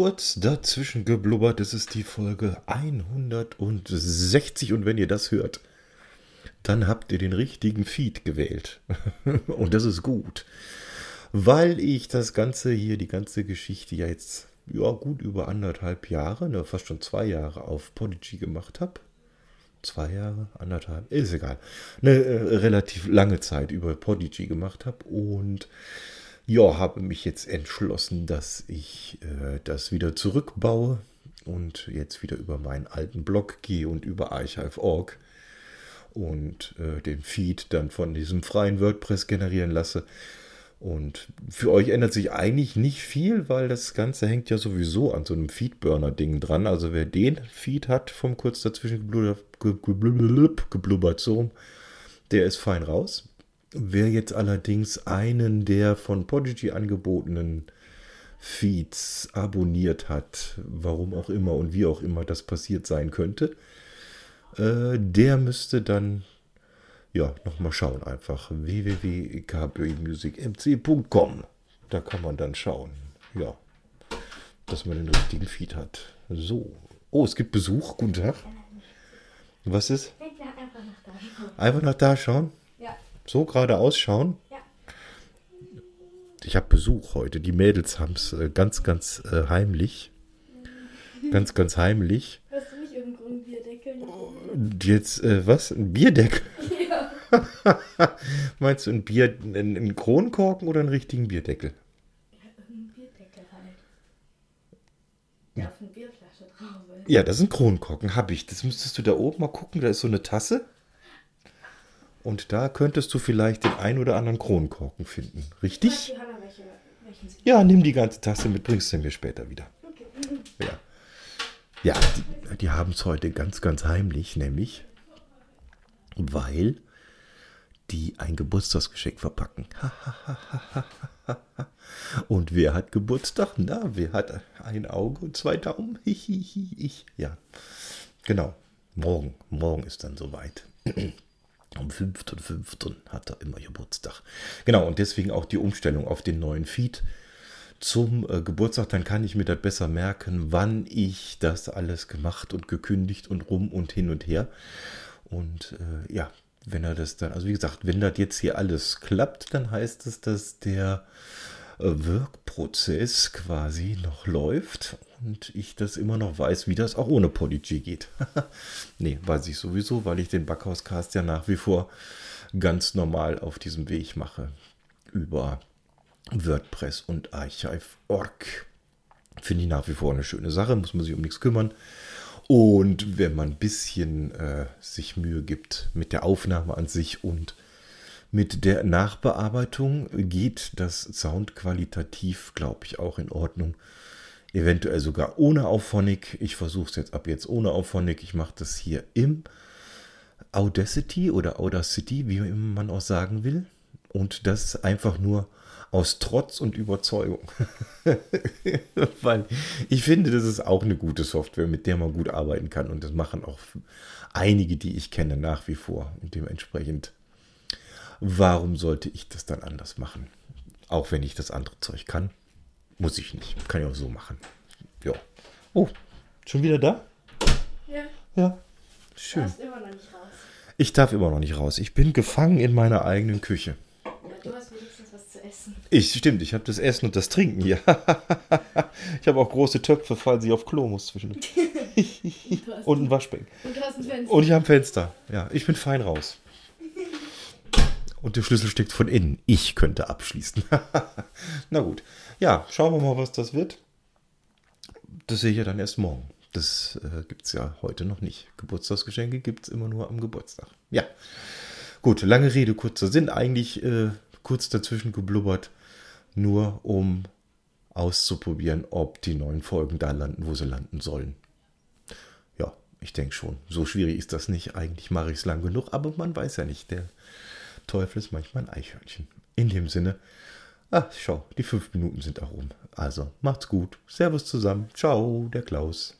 kurz dazwischen geblubbert. Es ist die Folge 160 und wenn ihr das hört, dann habt ihr den richtigen Feed gewählt. und das ist gut, weil ich das Ganze hier, die ganze Geschichte ja jetzt ja, gut über anderthalb Jahre, ne, fast schon zwei Jahre auf Podigy gemacht habe. Zwei Jahre, anderthalb, ist egal. Eine äh, relativ lange Zeit über Podigy gemacht habe und ja, habe mich jetzt entschlossen, dass ich äh, das wieder zurückbaue und jetzt wieder über meinen alten Blog gehe und über archive.org und äh, den Feed dann von diesem freien WordPress generieren lasse. Und für euch ändert sich eigentlich nicht viel, weil das Ganze hängt ja sowieso an so einem Feedburner-Ding dran. Also wer den Feed hat vom kurz dazwischen geblubbert so, der ist fein raus. Wer jetzt allerdings einen der von Podigy angebotenen Feeds abonniert hat, warum auch immer und wie auch immer das passiert sein könnte, äh, der müsste dann ja nochmal schauen einfach www.kbmusicmc.com. Da kann man dann schauen, ja, dass man den richtigen Feed hat. So. Oh, es gibt Besuch. Guten Tag. Was ist? Einfach nach da schauen. So gerade ausschauen? Ja. Ich habe Besuch heute. Die Mädels haben es äh, ganz, ganz äh, heimlich. Ganz, ganz heimlich. Hast du nicht irgendwo einen Bierdeckel? Jetzt, äh, was? Ein Bierdeckel? Ja. Meinst du ein Bier, einen, einen Kronkorken oder einen richtigen Bierdeckel? Bierdeckel halt. Der auf eine Bierflasche drauf ist. Ja, das ist ein Kronkorken, habe ich. Das müsstest du da oben mal gucken. Da ist so eine Tasse. Und da könntest du vielleicht den ein oder anderen Kronkorken finden. Richtig? Ja, nimm die ganze Tasse mit, bringst du mir später wieder. Okay. Ja, ja die, die haben es heute ganz, ganz heimlich, nämlich weil die ein Geburtstagsgeschenk verpacken. und wer hat Geburtstag? Na, wer hat ein Auge und zwei Daumen? Ich. Ja, genau. Morgen, morgen ist dann soweit. Am 5.5. hat er immer Geburtstag. Genau, und deswegen auch die Umstellung auf den neuen Feed zum äh, Geburtstag. Dann kann ich mir das besser merken, wann ich das alles gemacht und gekündigt und rum und hin und her. Und äh, ja, wenn er das dann, also wie gesagt, wenn das jetzt hier alles klappt, dann heißt es, dass der äh, Wirkprozess quasi noch läuft und ich das immer noch weiß, wie das auch ohne Podigy geht. nee, weiß ich sowieso, weil ich den Backhauscast ja nach wie vor ganz normal auf diesem Weg mache. Über WordPress und Archive.org. Finde ich nach wie vor eine schöne Sache, muss man sich um nichts kümmern. Und wenn man ein bisschen äh, sich Mühe gibt mit der Aufnahme an sich und mit der Nachbearbeitung, geht das Sound qualitativ, glaube ich, auch in Ordnung. Eventuell sogar ohne Auphonic. Ich versuche es jetzt ab jetzt ohne Auphonic. Ich mache das hier im Audacity oder Audacity, wie man auch sagen will. Und das einfach nur aus Trotz und Überzeugung. Weil ich finde, das ist auch eine gute Software, mit der man gut arbeiten kann. Und das machen auch einige, die ich kenne, nach wie vor. Und dementsprechend, warum sollte ich das dann anders machen? Auch wenn ich das andere Zeug kann. Muss ich nicht. Kann ich auch so machen. Ja. Oh, schon wieder da? Ja. Ja. Du Schön. hast immer noch nicht raus. Ich darf immer noch nicht raus. Ich bin gefangen in meiner eigenen Küche. Ja, du hast wenigstens was zu essen. Ich, stimmt, ich habe das Essen und das Trinken hier. ich habe auch große Töpfe, falls ich auf Klo muss zwischendurch. Du Und ein Waschbecken. und du hast ein Fenster. Und ich habe ein Fenster. Ja, ich bin fein raus. Und der Schlüssel steckt von innen. Ich könnte abschließen. Na gut. Ja, schauen wir mal, was das wird. Das sehe ich ja dann erst morgen. Das äh, gibt es ja heute noch nicht. Geburtstagsgeschenke gibt es immer nur am Geburtstag. Ja. Gut, lange Rede, kurzer Sinn. Eigentlich äh, kurz dazwischen geblubbert, nur um auszuprobieren, ob die neuen Folgen da landen, wo sie landen sollen. Ja, ich denke schon. So schwierig ist das nicht. Eigentlich mache ich es lang genug, aber man weiß ja nicht. Der Teufel ist manchmal ein Eichhörnchen. In dem Sinne, ach, schau, die fünf Minuten sind auch rum. Also, macht's gut. Servus zusammen. Ciao, der Klaus.